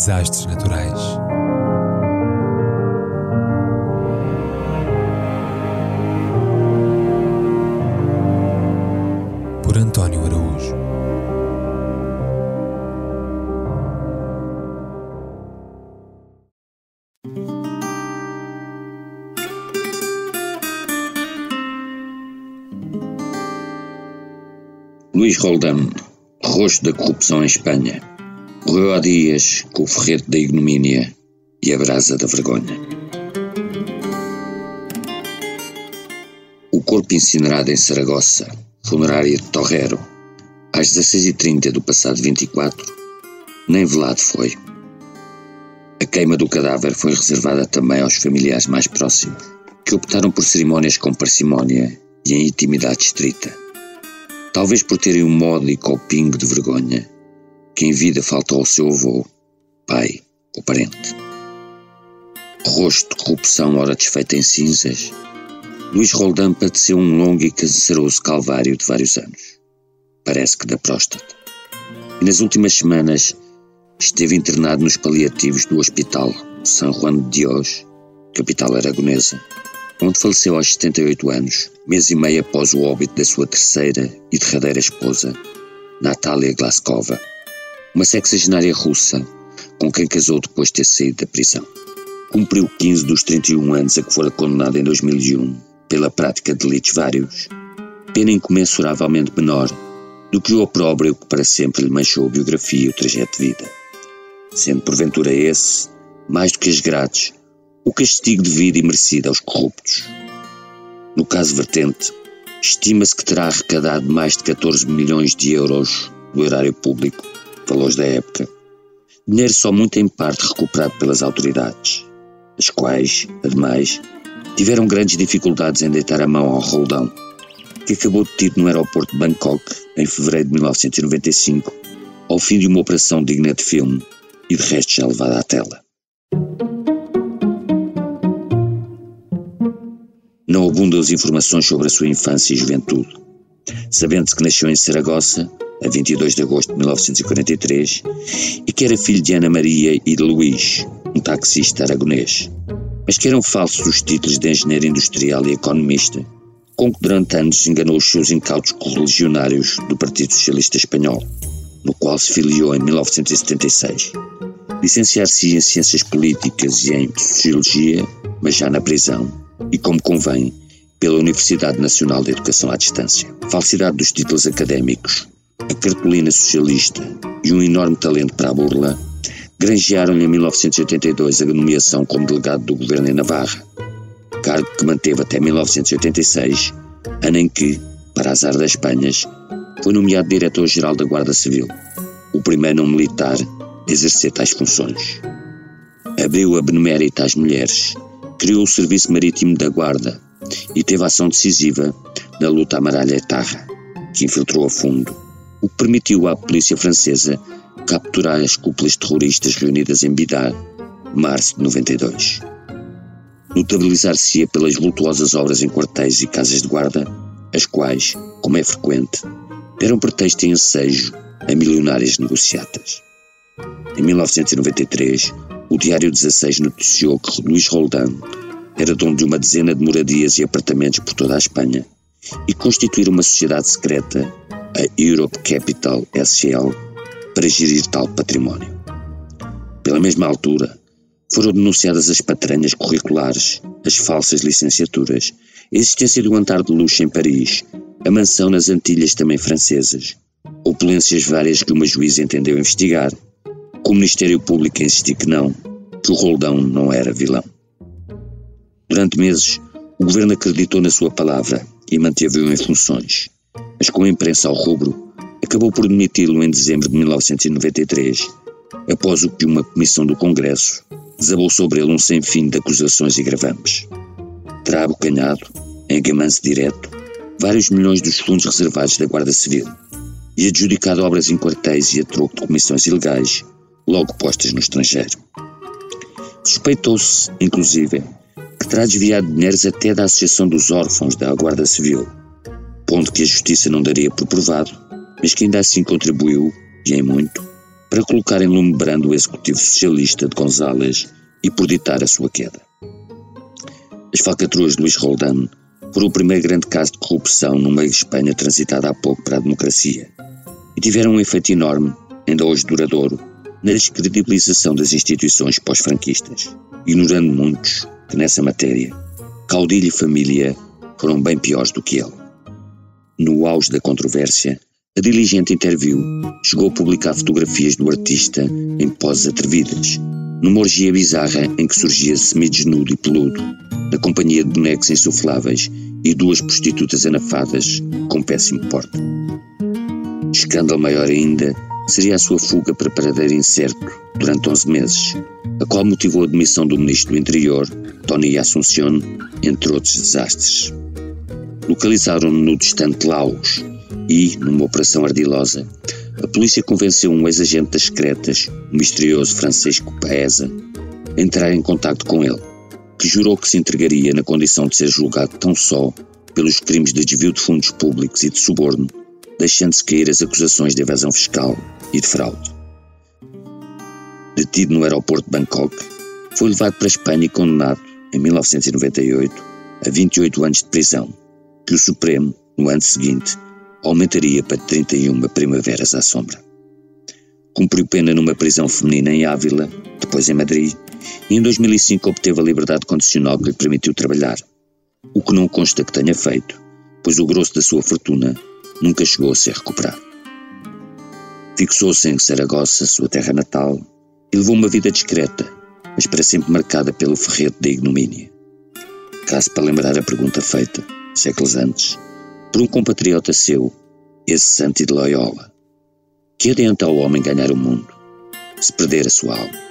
Desastres naturais. Por António Araújo. Luís Roldán, rosto da corrupção em Espanha, morreu há dias com o ferrete da ignomínia e a brasa da vergonha. O corpo incinerado em Saragossa, funerária de Torrero, às 16h30 do passado 24, nem velado foi. A queima do cadáver foi reservada também aos familiares mais próximos, que optaram por cerimónias com parcimónia e em intimidade estrita. Talvez por terem um módico ou pingo de vergonha que em vida faltou ao seu avô, pai ou parente. Rosto de corrupção ora desfeita em cinzas, Luís Roldán padeceu um longo e canceroso calvário de vários anos. Parece que da próstata. E nas últimas semanas esteve internado nos paliativos do Hospital São Juan de Dios, capital aragonesa, onde faleceu aos 78 anos, mês e meio após o óbito da sua terceira e derradeira esposa, Natália Glaskova, uma sexagenária russa com quem casou depois de ter saído da prisão. Cumpriu 15 dos 31 anos a que fora condenado em 2001 pela prática de delitos vários, pena incomensuravelmente menor do que o opróbrio que para sempre lhe manchou a biografia e o trajeto de vida. Sendo porventura esse, mais do que as grades, o castigo devido e merecido aos corruptos. No caso vertente, estima-se que terá arrecadado mais de 14 milhões de euros do erário público, valores da época, dinheiro só muito em parte recuperado pelas autoridades, as quais, ademais, tiveram grandes dificuldades em deitar a mão ao Roldão, que acabou detido no aeroporto de Bangkok em fevereiro de 1995, ao fim de uma operação digna de filme e de resto já levada à tela. Não abundam as informações sobre a sua infância e juventude. Sabendo-se que nasceu em Saragossa, a 22 de agosto de 1943, e que era filho de Ana Maria e de Luís, um taxista aragonês, mas que eram falsos os títulos de engenheiro industrial e economista, com que durante anos enganou os seus incautos correligionários do Partido Socialista Espanhol, no qual se filiou em 1976. Licenciar-se em Ciências Políticas e em Sociologia, mas já na prisão, e como convém, pela Universidade Nacional de Educação à Distância. Falsidade dos títulos académicos, a cartolina socialista e um enorme talento para a burla granjearam-lhe em 1982 a nomeação como delegado do governo em Navarra, cargo que manteve até 1986, ano em que, para azar das Espanhas, foi nomeado diretor-geral da Guarda Civil, o primeiro não militar a exercer tais funções. Abriu a benemérita às mulheres, criou o Serviço Marítimo da Guarda e teve ação decisiva na luta amaralha etarra, que infiltrou a fundo, o que permitiu à polícia francesa capturar as cúpulas terroristas reunidas em Bidar, março de 92. Notabilizar-se-ia pelas lutuosas obras em quartéis e casas de guarda, as quais, como é frequente, deram pretexto e ensejo a milionárias negociatas. Em 1993, o Diário 16 noticiou que Luís Roldán era dono de uma dezena de moradias e apartamentos por toda a Espanha e constituir uma sociedade secreta, a Europe Capital SL, para gerir tal património. Pela mesma altura, foram denunciadas as patranhas curriculares, as falsas licenciaturas, a existência do andar de luxo em Paris, a mansão nas Antilhas também francesas, opulências várias que uma juíza entendeu investigar, com o Ministério Público insistiu que não, que o Roldão não era vilão. Durante meses, o governo acreditou na sua palavra e manteve-o em funções, mas com a imprensa ao rubro, acabou por demiti-lo em dezembro de 1993, após o que uma comissão do Congresso desabou sobre ele um sem fim de acusações e gravantes. Terá abocanhado, em gamanço direto, vários milhões dos fundos reservados da Guarda Civil e adjudicado obras em quartéis e a troco de comissões ilegais, logo postas no estrangeiro. Suspeitou-se, inclusive, que terá desviado dinheiros até da Associação dos Órfãos da Guarda Civil, ponto que a Justiça não daria por provado, mas que ainda assim contribuiu, e em muito, para colocar em lume brando o executivo socialista de González e por ditar a sua queda. As falcatruas de Luís Roldán foram o primeiro grande caso de corrupção no meio de Espanha transitado há pouco para a democracia e tiveram um efeito enorme, ainda hoje duradouro, na descredibilização das instituições pós-franquistas, ignorando muitos que nessa matéria, Caudilho e família foram bem piores do que ele. No auge da controvérsia, a diligente interview chegou a publicar fotografias do artista em poses atrevidas, numa orgia bizarra em que surgia semi-desnudo e peludo, na companhia de bonecos insufláveis e duas prostitutas anafadas com péssimo porte. Escândalo maior ainda seria a sua fuga para paradeiro incerto durante 11 meses, a qual motivou a demissão do ministro do Interior, Tony Assunción, entre outros desastres. Localizaram-no no distante Laos e, numa operação ardilosa, a polícia convenceu um ex-agente das secretas, o misterioso Francisco Paesa, a entrar em contato com ele, que jurou que se entregaria na condição de ser julgado tão só pelos crimes de desvio de fundos públicos e de suborno, deixando-se cair as acusações de evasão fiscal e de fraude. Detido no aeroporto de Bangkok, foi levado para a Espanha e condenado, em 1998, a 28 anos de prisão, que o Supremo, no ano seguinte, aumentaria para 31 primaveras à sombra. Cumpriu pena numa prisão feminina em Ávila, depois em Madrid, e em 2005 obteve a liberdade condicional que lhe permitiu trabalhar, o que não consta que tenha feito, pois o grosso da sua fortuna nunca chegou a ser recuperado. Fixou-se em Saragossa, sua terra natal, e levou uma vida discreta, mas para sempre marcada pelo ferrete da ignomínia. Caso para lembrar a pergunta feita, séculos antes, por um compatriota seu, esse Santi de Loyola. Que adianta ao homem ganhar o mundo se perder a sua alma?